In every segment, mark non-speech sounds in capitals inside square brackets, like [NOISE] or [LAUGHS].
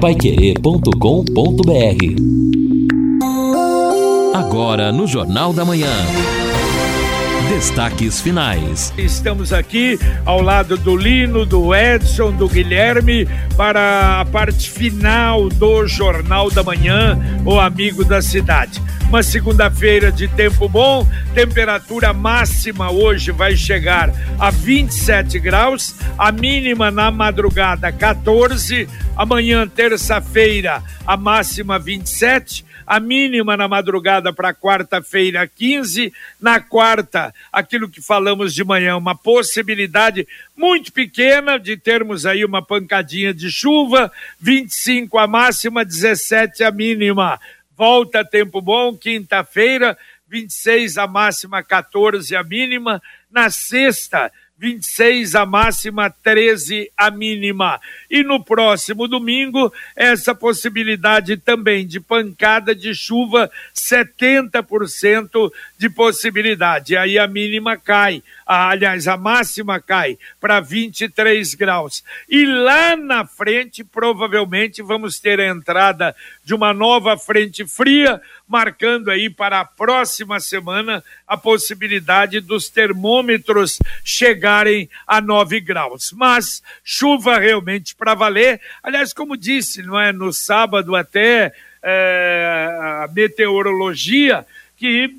paiquerê.com.br Agora no Jornal da Manhã. Destaques finais. Estamos aqui ao lado do Lino, do Edson, do Guilherme para a parte final do Jornal da Manhã, o Amigo da Cidade. Uma segunda-feira de tempo bom, temperatura máxima hoje vai chegar a 27 graus, a mínima na madrugada 14, amanhã terça-feira a máxima 27 a mínima na madrugada para quarta-feira 15, na quarta, aquilo que falamos de manhã, uma possibilidade muito pequena de termos aí uma pancadinha de chuva, 25 a máxima, 17 a mínima. Volta tempo bom, quinta-feira, 26 a máxima, 14 a mínima. Na sexta, 26 a máxima, 13 a mínima. E no próximo domingo, essa possibilidade também de pancada de chuva, 70% de possibilidade. Aí a mínima cai, aliás, a máxima cai para 23 graus. E lá na frente, provavelmente, vamos ter a entrada de uma nova frente fria, marcando aí para a próxima semana a possibilidade dos termômetros chegarem a 9 graus. Mas chuva realmente para valer. Aliás, como disse, não é no sábado até é, a meteorologia que,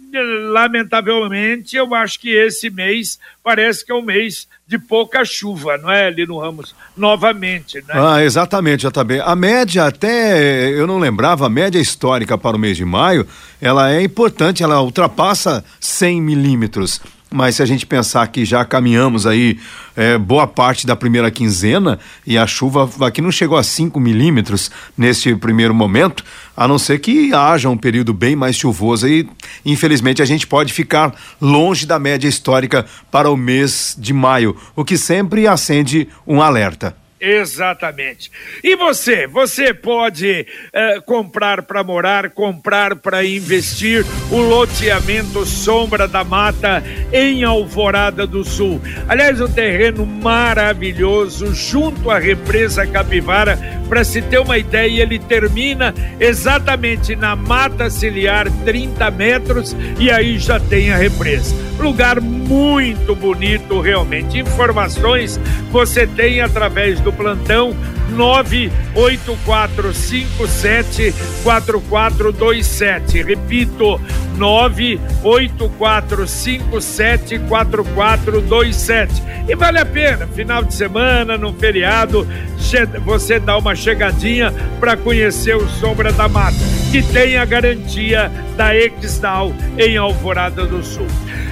lamentavelmente, eu acho que esse mês parece que é um mês de pouca chuva, não é, Lino Ramos? Novamente, né? Ah, exatamente, já tá. A média até, eu não lembrava, a média histórica para o mês de maio, ela é importante, ela ultrapassa 100 milímetros mas se a gente pensar que já caminhamos aí é, boa parte da primeira quinzena e a chuva aqui não chegou a 5 milímetros neste primeiro momento, a não ser que haja um período bem mais chuvoso e infelizmente a gente pode ficar longe da média histórica para o mês de maio, o que sempre acende um alerta. Exatamente. E você? Você pode eh, comprar para morar, comprar para investir o loteamento Sombra da Mata em Alvorada do Sul. Aliás, um terreno maravilhoso junto à represa Capivara. Para se ter uma ideia, ele termina exatamente na Mata Ciliar, 30 metros, e aí já tem a represa. Lugar muito bonito, realmente. Informações você tem através do plantão 984574427. Repito, 984574427. E vale a pena, final de semana, no feriado, você dá uma chegadinha para conhecer o Sombra da Mata, que tem a garantia da Exdal em Alvorada do Sul.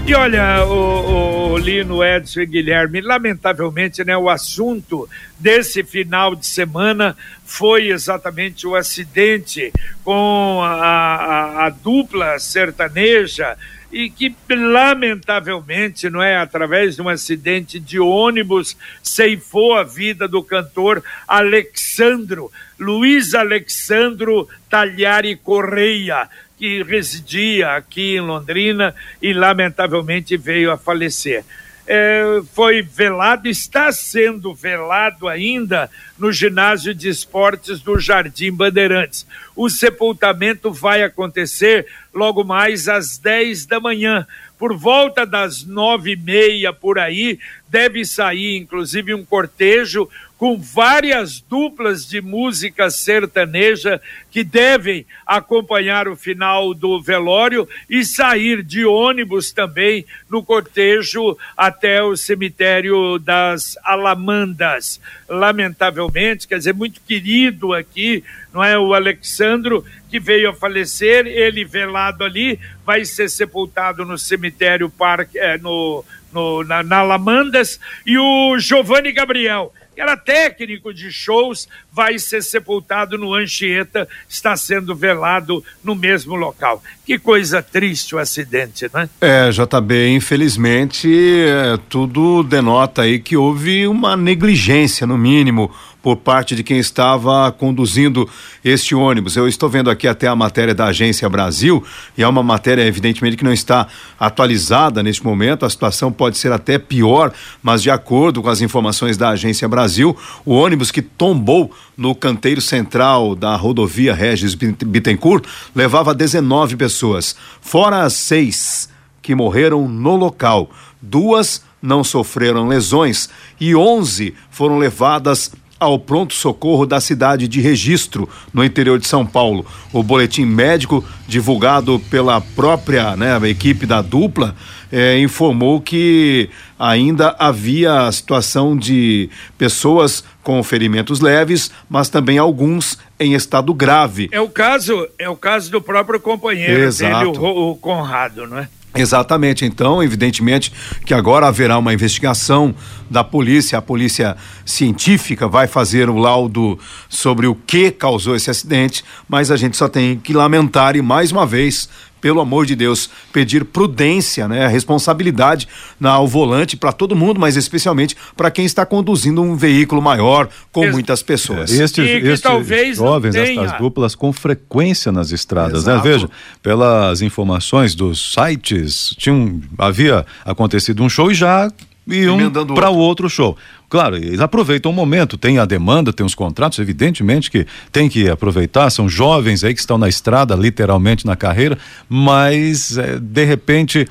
E olha, o, o Lino, Edson e Guilherme, lamentavelmente, né, o assunto desse final de semana foi exatamente o acidente com a, a, a dupla sertaneja e que lamentavelmente, não é, através de um acidente de ônibus, ceifou a vida do cantor Alexandro, Luiz Alexandro Talhari Correia, que residia aqui em Londrina e lamentavelmente veio a falecer é, foi velado, está sendo velado ainda no ginásio de esportes do Jardim Bandeirantes. O sepultamento vai acontecer logo mais às 10 da manhã. Por volta das nove e meia por aí, deve sair inclusive um cortejo com várias duplas de música sertaneja que devem acompanhar o final do velório e sair de ônibus também no cortejo até o cemitério das Alamandas. Lamentavelmente, quer dizer, muito querido aqui, não é? O Alexandro, que veio a falecer, ele velado ali, vai ser sepultado no cemitério parque, é, no, no, na, na Alamandas, e o Giovanni Gabriel que era técnico de shows, vai ser sepultado no Anchieta, está sendo velado no mesmo local. Que coisa triste o acidente, né? É, JB, infelizmente, é, tudo denota aí que houve uma negligência, no mínimo, por parte de quem estava conduzindo este ônibus. Eu estou vendo aqui até a matéria da Agência Brasil e é uma matéria, evidentemente, que não está atualizada neste momento. A situação pode ser até pior, mas de acordo com as informações da Agência Brasil, o ônibus que tombou no canteiro central da rodovia Regis Bittencourt levava 19 pessoas, fora as seis que morreram no local. Duas não sofreram lesões e 11 foram levadas ao pronto-socorro da cidade de Registro, no interior de São Paulo. O boletim médico, divulgado pela própria né, equipe da dupla, eh, informou que ainda havia a situação de pessoas com ferimentos leves, mas também alguns em estado grave. É o caso, é o caso do próprio companheiro Exato. dele, o, o Conrado, não é? Exatamente, então, evidentemente que agora haverá uma investigação da polícia, a polícia científica vai fazer o laudo sobre o que causou esse acidente, mas a gente só tem que lamentar e mais uma vez pelo amor de Deus, pedir prudência, né, responsabilidade na, ao volante para todo mundo, mas especialmente para quem está conduzindo um veículo maior com Ex muitas pessoas. É, estes, E que estes talvez não jovens, tenha. estas duplas com frequência nas estradas, Exato. né? Veja, pelas informações dos sites, tinham, havia acontecido um show e já iam Emendando para o outro. show. Claro, eles aproveitam o momento, tem a demanda, tem os contratos, evidentemente que tem que aproveitar, são jovens aí que estão na estrada, literalmente na carreira, mas eh, de repente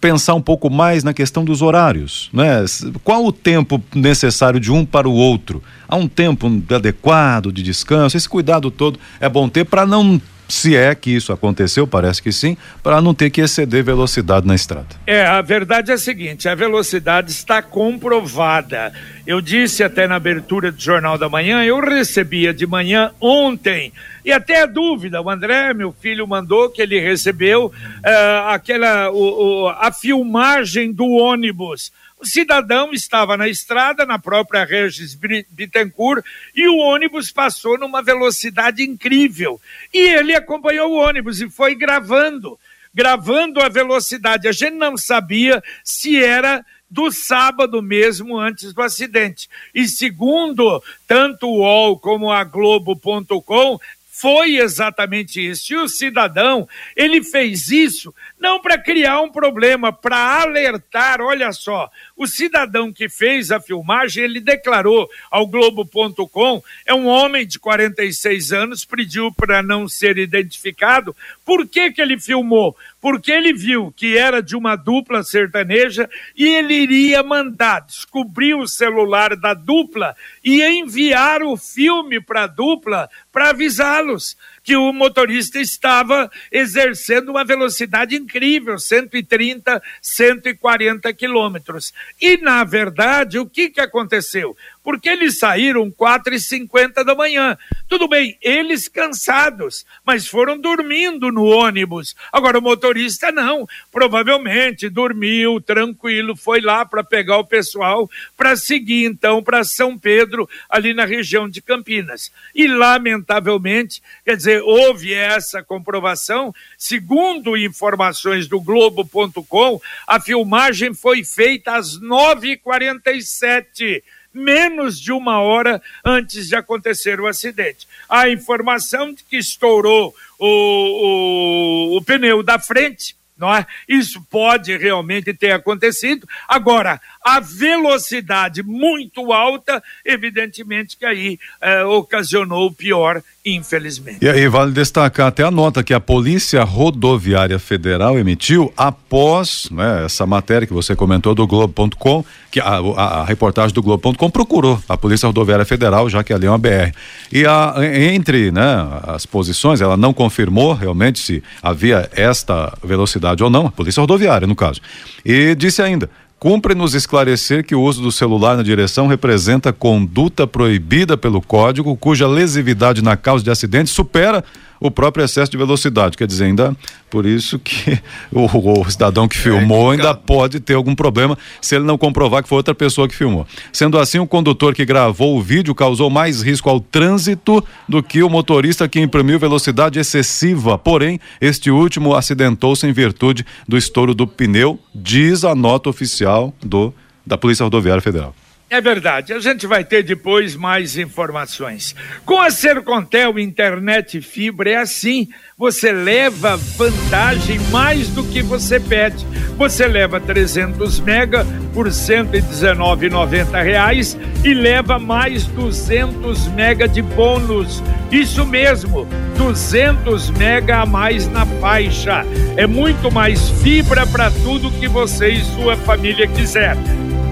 pensar um pouco mais na questão dos horários, né? Qual o tempo necessário de um para o outro? Há um tempo adequado de descanso, esse cuidado todo é bom ter para não se é que isso aconteceu, parece que sim, para não ter que exceder velocidade na estrada. É, a verdade é a seguinte: a velocidade está comprovada. Eu disse até na abertura do Jornal da Manhã, eu recebia de manhã ontem, e até a dúvida, o André, meu filho, mandou que ele recebeu eh, aquela, o- o- a filmagem do ônibus. O cidadão estava na estrada, na própria Regis Bittencourt, e o ônibus passou numa velocidade incrível. E ele acompanhou o ônibus e foi gravando gravando a velocidade. A gente não sabia se era do sábado mesmo antes do acidente. E segundo tanto o UOL como a Globo.com, foi exatamente isso. E o cidadão, ele fez isso não para criar um problema, para alertar, olha só, o cidadão que fez a filmagem, ele declarou ao Globo.com, é um homem de 46 anos, pediu para não ser identificado. Por que que ele filmou? Porque ele viu que era de uma dupla sertaneja e ele iria mandar descobrir o celular da dupla e enviar o filme para a dupla para avisá-los que o motorista estava exercendo uma velocidade incrível, 130, 140 quilômetros. E, na verdade, o que, que aconteceu? Porque eles saíram 4 e 50 da manhã. Tudo bem, eles cansados, mas foram dormindo no ônibus. Agora, o motorista não. Provavelmente dormiu, tranquilo, foi lá para pegar o pessoal para seguir, então, para São Pedro, ali na região de Campinas. E, lamentavelmente, quer dizer, houve essa comprovação. Segundo informações do Globo.com, a filmagem foi feita às 9h47 menos de uma hora antes de acontecer o acidente. A informação de que estourou o, o, o pneu da frente, não é? Isso pode realmente ter acontecido. Agora, a velocidade muito alta, evidentemente que aí eh, ocasionou o pior, infelizmente. E aí vale destacar até a nota que a Polícia Rodoviária Federal emitiu após né, essa matéria que você comentou do Globo.com, que a, a, a reportagem do Globo.com procurou a Polícia Rodoviária Federal, já que ali é uma BR. E a, entre né, as posições, ela não confirmou realmente se havia esta velocidade ou não, a Polícia Rodoviária, no caso. E disse ainda. Cumpre-nos esclarecer que o uso do celular na direção representa conduta proibida pelo código, cuja lesividade na causa de acidente supera o próprio excesso de velocidade. Quer dizer, ainda por isso que [LAUGHS] o, o cidadão que filmou ainda pode ter algum problema se ele não comprovar que foi outra pessoa que filmou. Sendo assim, o condutor que gravou o vídeo causou mais risco ao trânsito do que o motorista que imprimiu velocidade excessiva. Porém, este último acidentou-se em virtude do estouro do pneu, diz a nota oficial do da Polícia Rodoviária Federal. É verdade, a gente vai ter depois mais informações. Com a Sercontel Internet Fibra é assim, você leva vantagem mais do que você pede. Você leva 300 mega por 119,90 reais e leva mais 200 mega de bônus. Isso mesmo, 200 mega a mais na faixa. É muito mais fibra para tudo que você e sua família quiser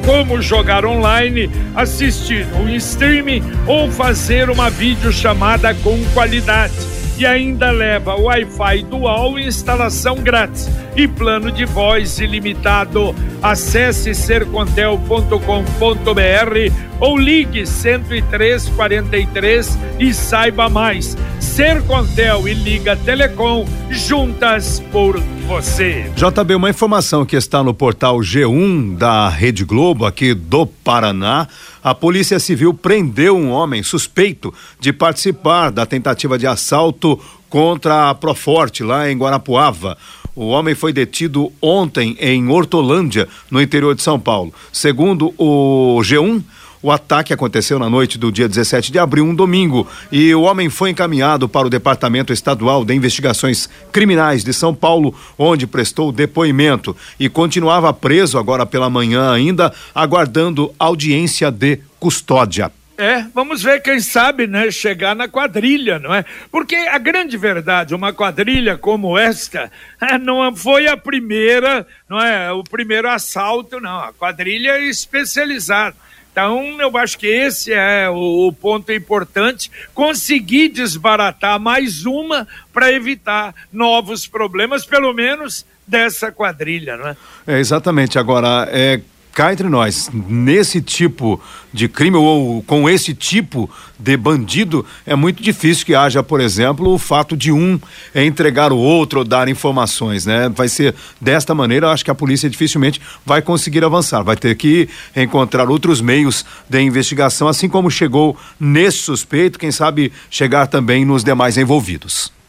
como jogar online, assistir um streaming ou fazer uma videochamada com qualidade. E ainda leva Wi-Fi dual e instalação grátis e plano de voz ilimitado. Acesse sercontel.com.br ou ligue 10343 e saiba mais. Sercontel e Liga Telecom juntas por você. JB, uma informação que está no portal G1 da Rede Globo aqui do Paraná. A Polícia Civil prendeu um homem suspeito de participar da tentativa de assalto contra a Proforte lá em Guarapuava. O homem foi detido ontem em Hortolândia, no interior de São Paulo. Segundo o G1, o ataque aconteceu na noite do dia 17 de abril, um domingo, e o homem foi encaminhado para o Departamento Estadual de Investigações Criminais de São Paulo, onde prestou depoimento e continuava preso agora pela manhã ainda, aguardando audiência de custódia. É, vamos ver quem sabe, né, chegar na quadrilha, não é? Porque a grande verdade, uma quadrilha como esta, [LAUGHS] é, não foi a primeira, não é, o primeiro assalto, não. A quadrilha é especializada. Então, eu acho que esse é o, o ponto importante: conseguir desbaratar mais uma para evitar novos problemas, pelo menos dessa quadrilha, não é? É, exatamente. Agora, é cá entre nós, nesse tipo de crime ou com esse tipo de bandido, é muito difícil que haja, por exemplo, o fato de um entregar o outro ou dar informações, né? Vai ser desta maneira, acho que a polícia dificilmente vai conseguir avançar, vai ter que encontrar outros meios de investigação, assim como chegou nesse suspeito, quem sabe chegar também nos demais envolvidos.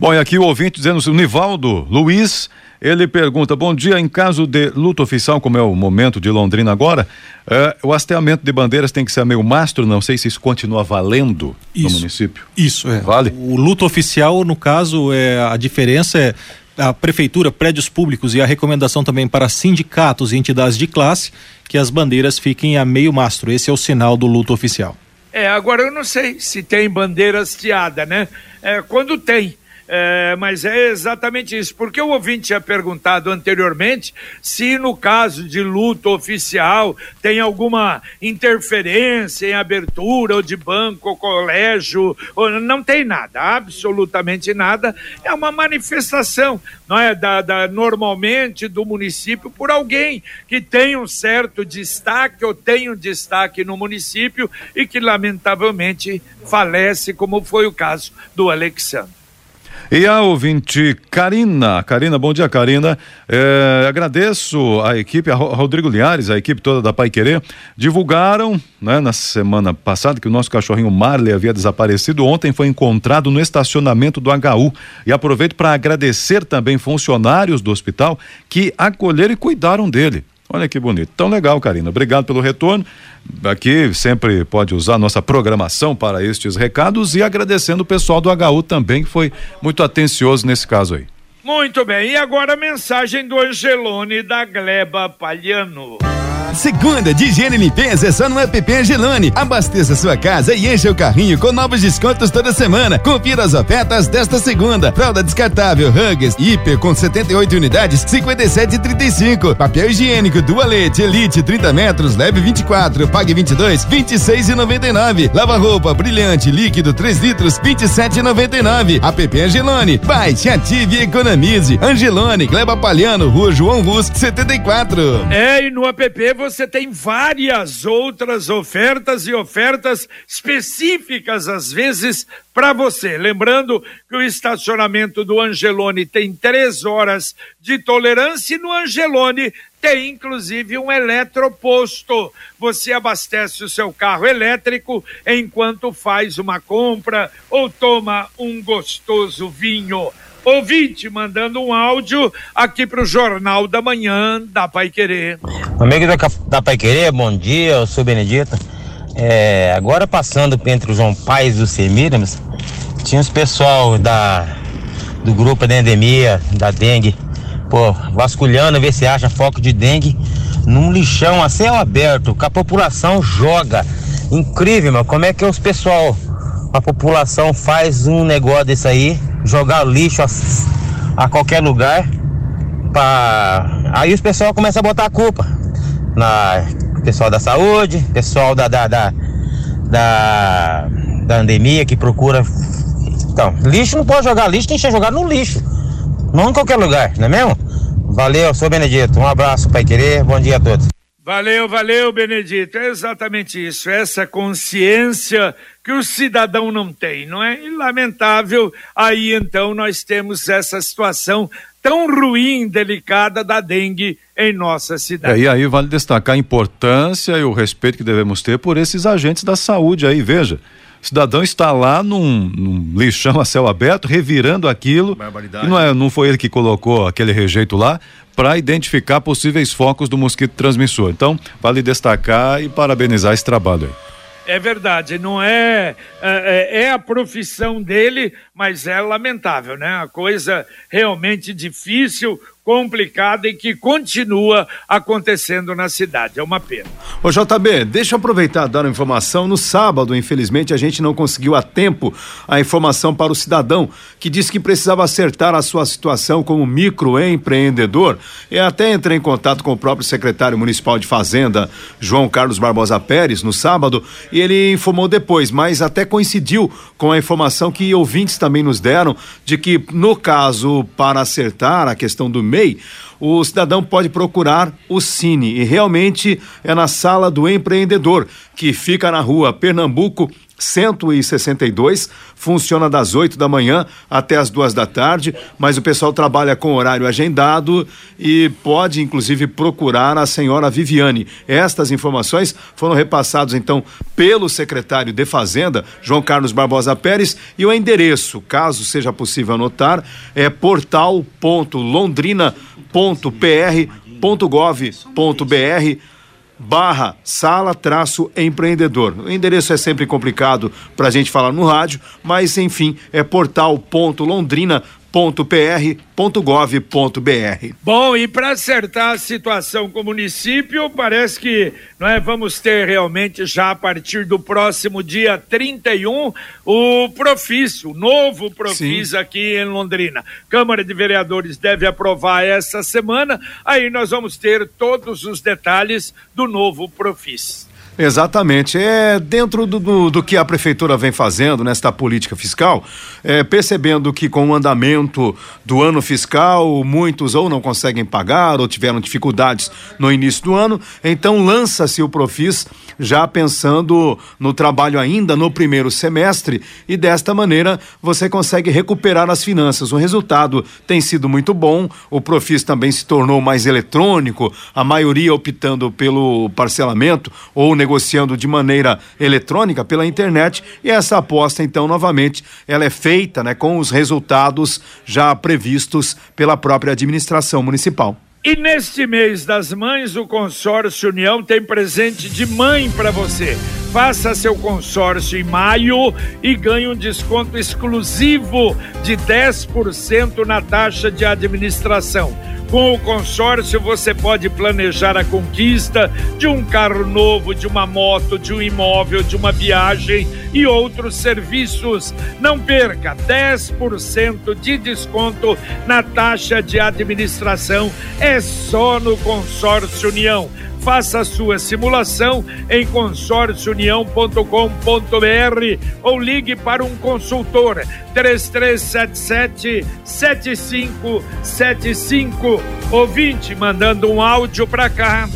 Bom, e aqui o ouvinte dizendo, o Nivaldo Luiz ele pergunta: Bom dia, em caso de luta oficial, como é o momento de Londrina agora, eh, o hasteamento de bandeiras tem que ser meio mastro, não sei se isso continua valendo isso, no município. Isso, é. Vale? O luto oficial, no caso, é, a diferença é a prefeitura, prédios públicos e a recomendação também para sindicatos e entidades de classe que as bandeiras fiquem a meio mastro. Esse é o sinal do luto oficial. É, agora eu não sei se tem bandeira hasteada, né? É, quando tem, é, mas é exatamente isso, porque o ouvinte tinha perguntado anteriormente se no caso de luto oficial tem alguma interferência em abertura ou de banco ou colégio, ou, não tem nada, absolutamente nada, é uma manifestação, não é, da, da, normalmente do município por alguém que tem um certo destaque ou tem um destaque no município e que lamentavelmente falece, como foi o caso do Alexandre. E a ouvinte Karina, Karina, bom dia Karina, é, agradeço a equipe, a Rodrigo Liares, a equipe toda da Pai Querer, divulgaram né, na semana passada que o nosso cachorrinho Marley havia desaparecido, ontem foi encontrado no estacionamento do HU e aproveito para agradecer também funcionários do hospital que acolheram e cuidaram dele. Olha que bonito. Tão legal, Karina. Obrigado pelo retorno. Aqui sempre pode usar nossa programação para estes recados e agradecendo o pessoal do HU também, que foi muito atencioso nesse caso aí. Muito bem. E agora a mensagem do Angelone da Gleba Palhano. Segunda de higiene e limpeza é só no app Angelone. Abasteça sua casa e encha o carrinho com novos descontos toda semana. Confira as ofertas desta segunda. Fralda descartável Huggers Hiper com 78 unidades, 57,35. Papel higiênico Dualete Elite 30 metros, leve 24, pague 22, 26,99. Lava roupa brilhante líquido 3 litros, 27,99. App Angelone. Baixe, ative e economize. Angelone, Gleba Palhano, Rua João Rus, 74. É, e no app você tem várias outras ofertas e ofertas específicas, às vezes, para você. Lembrando que o estacionamento do Angelone tem três horas de tolerância e no Angelone tem inclusive um eletroposto. Você abastece o seu carro elétrico enquanto faz uma compra ou toma um gostoso vinho. Ouvinte mandando um áudio aqui para o Jornal da Manhã da Pai Querer. Amigo da, da Pai Querer, bom dia, eu sou Benedito. É, agora passando entre o João Pais e o Semiramis, tinha os pessoal da, do grupo da endemia, da dengue, pô, vasculhando, ver se acha foco de dengue num lixão a céu aberto, que a população joga. Incrível, mano, como é que os pessoal, a população faz um negócio desse aí, jogar lixo a, a qualquer lugar, pra... aí os pessoal começam a botar a culpa na pessoal da saúde, pessoal da da, da, da, da endemia que procura. Então, lixo não pode jogar lixo, tem que jogar no lixo. Não em qualquer lugar, não é mesmo? Valeu, sou Benedito. Um abraço, Pai Querer. Bom dia a todos. Valeu, valeu, Benedito. É exatamente isso, essa consciência que o cidadão não tem, não é? E lamentável, aí então nós temos essa situação tão ruim, delicada da dengue em nossa cidade. É, e aí vale destacar a importância e o respeito que devemos ter por esses agentes da saúde aí, veja. O cidadão está lá num, num lixão a céu aberto, revirando aquilo. E não, é, não foi ele que colocou aquele rejeito lá para identificar possíveis focos do mosquito transmissor. Então, vale destacar e parabenizar esse trabalho aí. É verdade, não é, é, é a profissão dele, mas é lamentável, né? A coisa realmente difícil, complicada e que continua acontecendo na cidade. É uma pena. Ô JB, deixa eu aproveitar dar uma informação. No sábado, infelizmente, a gente não conseguiu a tempo a informação para o cidadão que disse que precisava acertar a sua situação como microempreendedor. E até entrei em contato com o próprio secretário municipal de Fazenda, João Carlos Barbosa Pérez, no sábado, e ele informou depois, mas até coincidiu com a informação que ouvintes também nos deram de que, no caso, para acertar a questão do MEI, o cidadão pode procurar o Cine. E realmente é na sala do empreendedor, que fica na rua Pernambuco 162, funciona das 8 da manhã até as duas da tarde, mas o pessoal trabalha com horário agendado e pode inclusive procurar a senhora Viviane. Estas informações foram repassadas então pelo secretário de Fazenda, João Carlos Barbosa Pérez, e o endereço, caso seja possível anotar, é portal.londrina.pr.gov.br barra sala traço empreendedor. O endereço é sempre complicado para a gente falar no rádio, mas enfim, é portal.londrina.pr www.gov.br. Bom, e para acertar a situação com o município, parece que nós é, vamos ter realmente já a partir do próximo dia 31 o Profis, o novo Profis Sim. aqui em Londrina. Câmara de Vereadores deve aprovar essa semana, aí nós vamos ter todos os detalhes do novo Profis. Exatamente. É dentro do, do, do, que a prefeitura vem fazendo nesta política fiscal, é, percebendo que com o andamento do ano fiscal, muitos ou não conseguem pagar ou tiveram dificuldades no início do ano, então lança-se o Profis já pensando no trabalho ainda no primeiro semestre e desta maneira você consegue recuperar as finanças. O resultado tem sido muito bom, o Profis também se tornou mais eletrônico, a maioria optando pelo parcelamento ou negociação negociando de maneira eletrônica pela internet e essa aposta então novamente ela é feita, né, com os resultados já previstos pela própria administração municipal. E neste mês das mães, o consórcio União tem presente de mãe para você. Faça seu consórcio em maio e ganhe um desconto exclusivo de 10% na taxa de administração. Com o consórcio, você pode planejar a conquista de um carro novo, de uma moto, de um imóvel, de uma viagem e outros serviços. Não perca 10% de desconto na taxa de administração. É só no Consórcio União. Faça a sua simulação em consórciounião.com.br ou ligue para um consultor 3377 7575. Ouvinte mandando um áudio para cá.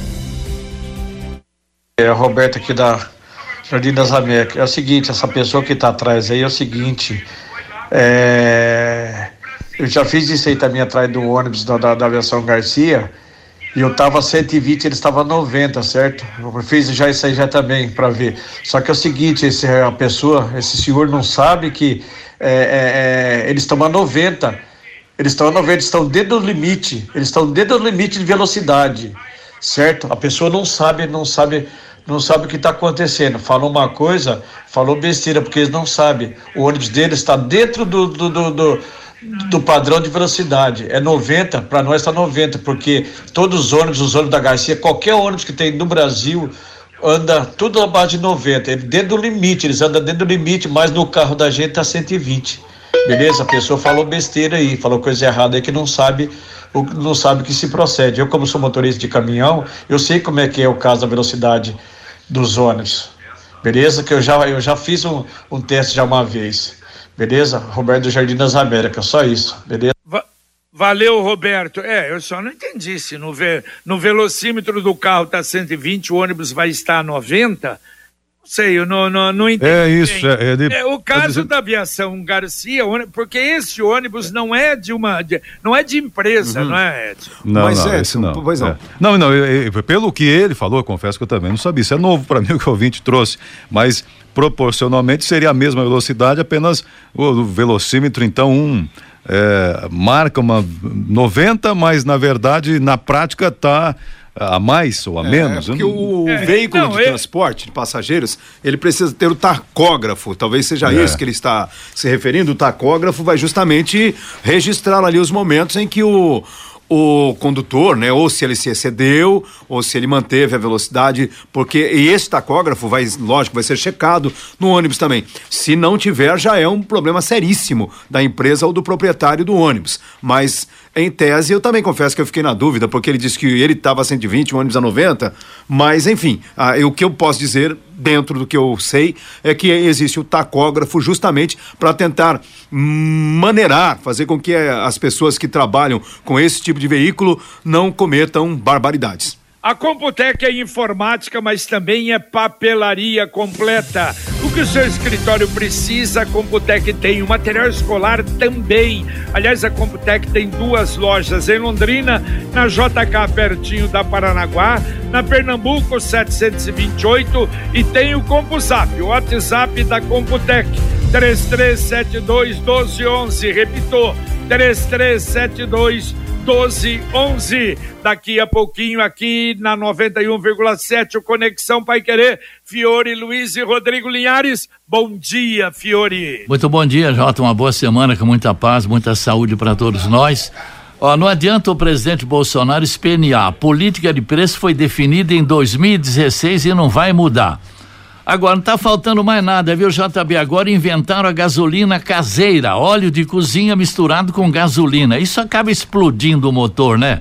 É Roberto aqui da Jardim das Américas. É o seguinte, essa pessoa que está atrás aí é o seguinte. É... Eu já fiz isso aí também atrás do ônibus da, da, da aviação Garcia e eu tava 120, ele estava 90, certo? Eu fiz já isso aí já também para ver. Só que é o seguinte, esse, a pessoa, esse senhor não sabe que é, é, é, eles estão a 90 Eles estão a 90, estão dentro do limite. Eles estão dentro do limite de velocidade, certo? A pessoa não sabe, não sabe, não sabe o que está acontecendo. Falou uma coisa, falou besteira, porque eles não sabem. O ônibus deles está dentro do, do, do, do do padrão de velocidade. É 90, para nós está 90, porque todos os ônibus, os ônibus da Garcia, qualquer ônibus que tem no Brasil, anda tudo abaixo de 90. Ele dentro do limite, eles andam dentro do limite, mas no carro da gente tá 120. Beleza? A pessoa falou besteira aí, falou coisa errada aí que não sabe não sabe que se procede. Eu, como sou motorista de caminhão, eu sei como é que é o caso da velocidade dos ônibus. Beleza? Que eu já, eu já fiz um, um teste já uma vez. Beleza? Roberto Jardim das Américas, só isso. Beleza? Va valeu, Roberto. É, eu só não entendi se no, ve no velocímetro do carro tá 120, o ônibus vai estar a 90 sei, eu não, não, não entendi. É isso. É, é, de, é, o caso é da aviação Garcia, porque esse ônibus não é de uma. De, não é de empresa, uhum. não é, Edson? Não, Mas não, esse não. Pois não. É. Não, não, eu, eu, pelo que ele falou, eu confesso que eu também não sabia. Isso é novo para mim [LAUGHS] o que o ouvinte trouxe. Mas proporcionalmente seria a mesma velocidade, apenas o velocímetro, então, um. É, marca uma 90, mas na verdade, na prática, está a mais ou a é, menos? Porque o é, veículo não, de transporte de passageiros, ele precisa ter o tacógrafo, talvez seja é. isso que ele está se referindo, o tacógrafo vai justamente registrar ali os momentos em que o o condutor, né, ou se ele se excedeu, ou se ele manteve a velocidade, porque e esse tacógrafo vai, lógico, vai ser checado no ônibus também. Se não tiver, já é um problema seríssimo da empresa ou do proprietário do ônibus. Mas em tese, eu também confesso que eu fiquei na dúvida, porque ele disse que ele estava a 120, o ônibus a 90, mas enfim, ah, o que eu posso dizer, dentro do que eu sei, é que existe o tacógrafo justamente para tentar maneirar, fazer com que eh, as pessoas que trabalham com esse tipo de veículo não cometam barbaridades. A Computec é informática, mas também é papelaria completa. O que o seu escritório precisa, a Computec tem. O material escolar também. Aliás, a Computec tem duas lojas em Londrina, na JK, pertinho da Paranaguá, na Pernambuco 728 e tem o CompuZap, o WhatsApp da Computec. 3372 1211. Repitou, 3372 1211. 12 11. Daqui a pouquinho aqui na 91,7 o Conexão Pai Querer, Fiore Luiz e Rodrigo Linhares. Bom dia, Fiore. Muito bom dia, Jota. Uma boa semana com muita paz, muita saúde para todos nós. Ó, não adianta o presidente Bolsonaro espernear. A política de preço foi definida em 2016 e não vai mudar. Agora, não está faltando mais nada, viu, JB? Agora inventaram a gasolina caseira, óleo de cozinha misturado com gasolina. Isso acaba explodindo o motor, né?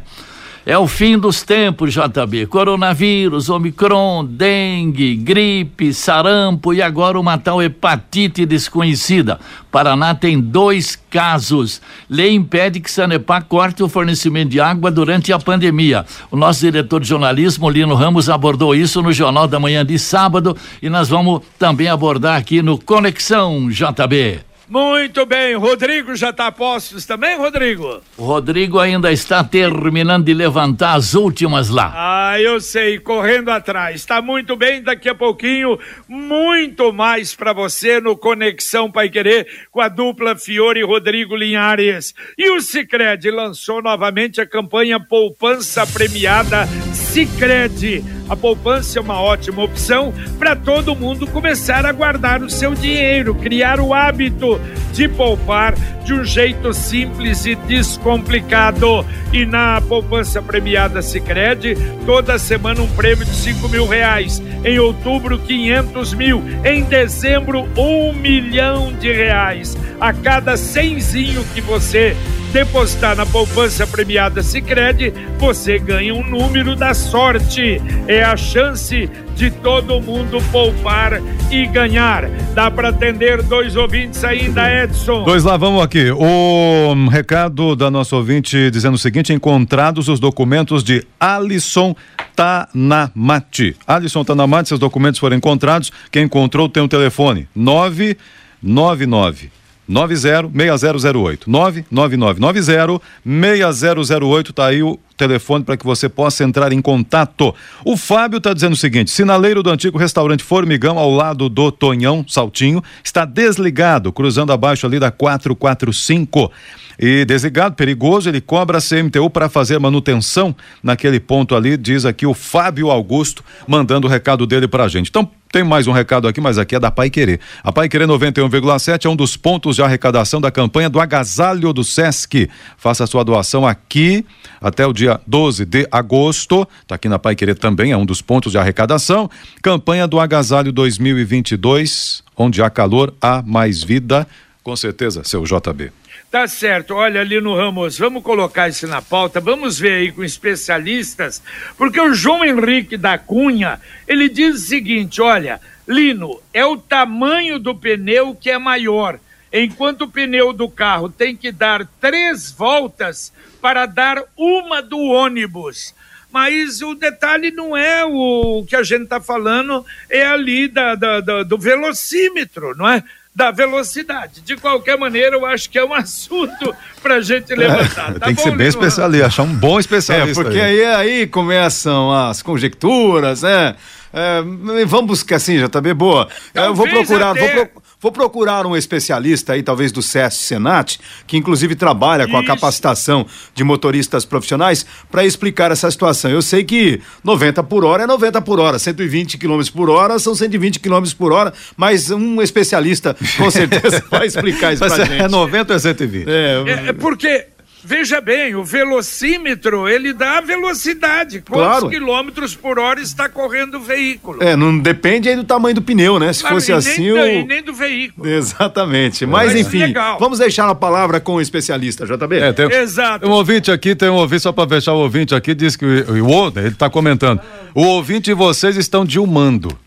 É o fim dos tempos, JB. Coronavírus, Omicron, dengue, gripe, sarampo e agora uma tal hepatite desconhecida. Paraná tem dois casos. Lei impede que Sanepar corte o fornecimento de água durante a pandemia. O nosso diretor de jornalismo, Lino Ramos, abordou isso no Jornal da Manhã de sábado e nós vamos também abordar aqui no Conexão JB. Muito bem, Rodrigo já está a postos também, Rodrigo? O Rodrigo ainda está terminando de levantar as últimas lá. Ah, eu sei, correndo atrás. Está muito bem, daqui a pouquinho, muito mais para você no Conexão Pai Querer com a dupla Fiore e Rodrigo Linhares. E o Sicredi lançou novamente a campanha Poupança Premiada Sicredi. A poupança é uma ótima opção para todo mundo começar a guardar o seu dinheiro, criar o hábito de poupar de um jeito simples e descomplicado. E na poupança premiada Sicredi, toda semana um prêmio de cinco mil reais. Em outubro, 500 mil. Em dezembro, um milhão de reais. A cada cenzinho que você depositar na poupança premiada Sicredi, você ganha um número da sorte. É a chance de todo mundo poupar e ganhar. Dá para atender dois ouvintes ainda, Edson. Dois lá, vamos aqui. O recado da nossa ouvinte dizendo o seguinte: encontrados os documentos de Alisson Tanamati. Alisson Tanamati, seus documentos foram encontrados. Quem encontrou tem um telefone: 999 906008. 99990 6008. Tá aí o telefone para que você possa entrar em contato. O Fábio está dizendo o seguinte: sinaleiro do antigo restaurante Formigão, ao lado do Tonhão Saltinho, está desligado, cruzando abaixo ali da 445. E desligado, perigoso, ele cobra a CMTU para fazer manutenção naquele ponto ali, diz aqui o Fábio Augusto, mandando o recado dele para a gente. Então, tem mais um recado aqui, mas aqui é da Pai Querer. A Pai Querer 91,7 é um dos pontos de arrecadação da campanha do Agasalho do Sesc. Faça sua doação aqui até o dia 12 de agosto. Está aqui na Pai Querer também, é um dos pontos de arrecadação. Campanha do Agasalho 2022, onde há calor, há mais vida. Com certeza, seu JB. Tá certo. Olha, Lino Ramos, vamos colocar isso na pauta, vamos ver aí com especialistas, porque o João Henrique da Cunha, ele diz o seguinte, olha, Lino, é o tamanho do pneu que é maior, enquanto o pneu do carro tem que dar três voltas para dar uma do ônibus. Mas o detalhe não é o que a gente está falando, é ali da, da, da, do velocímetro, não é? Da velocidade. De qualquer maneira, eu acho que é um assunto para a gente levantar. É, tá tem que bom, ser bem especialista, achar um bom especialista. É, porque aí, aí, aí começam as conjecturas, né? É, vamos buscar assim, já tá bem boa. É, eu vou procurar, até... vou, pro, vou, procurar um especialista aí, talvez do SESC Senat, que inclusive trabalha com Isso. a capacitação de motoristas profissionais, para explicar essa situação. Eu sei que 90 por hora é 90 por hora, 120 km por hora são 120 km por hora, mas um especialista com certeza [LAUGHS] vai explicar isso pra é gente. É 90 ou é 120? É, é porque Veja bem, o velocímetro, ele dá a velocidade. Quantos claro. quilômetros por hora está correndo o veículo? É, não depende aí do tamanho do pneu, né? Se claro, fosse assim. Nem, o... e nem do veículo. Exatamente. Mas, Mas enfim, legal. vamos deixar a palavra com o especialista, JB. É, tem, Exato. Um ouvinte aqui, tem um ouvinte, só para fechar o ouvinte aqui, diz que o, o, ele está comentando. O ouvinte e vocês estão dilmando.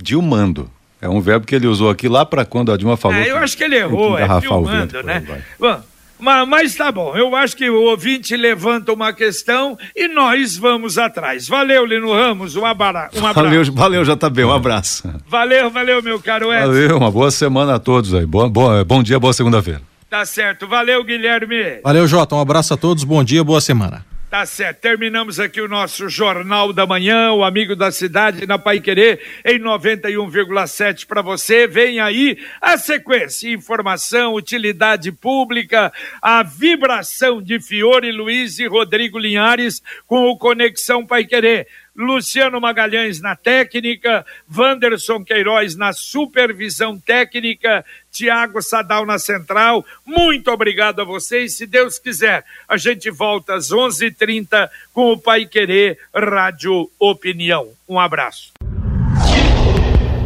Dilmando. É um verbo que ele usou aqui lá para quando a Dilma falou. É, eu acho que ele errou, é filmando, né? Bom, mas, mas tá bom, eu acho que o ouvinte levanta uma questão e nós vamos atrás. Valeu, Lino Ramos, um, abara, um abraço. Valeu, valeu, JB, um abraço. Valeu, valeu, meu caro Edson. Valeu, uma boa semana a todos aí. Bom, bom, bom dia, boa segunda-feira. Tá certo, valeu, Guilherme. Valeu, Jota, um abraço a todos, bom dia, boa semana. Tá certo. Terminamos aqui o nosso Jornal da Manhã, o Amigo da Cidade na Pai Querer, em 91,7 para você. Vem aí a sequência: informação, utilidade pública, a vibração de Fiore Luiz e Rodrigo Linhares com o Conexão Pai Querer. Luciano Magalhães na técnica, Wanderson Queiroz na supervisão técnica, Tiago Sadal na central. Muito obrigado a vocês. Se Deus quiser, a gente volta às 11:30 h 30 com o Pai Querer Rádio Opinião. Um abraço.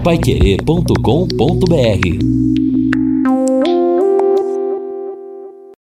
Paiquerê.com.br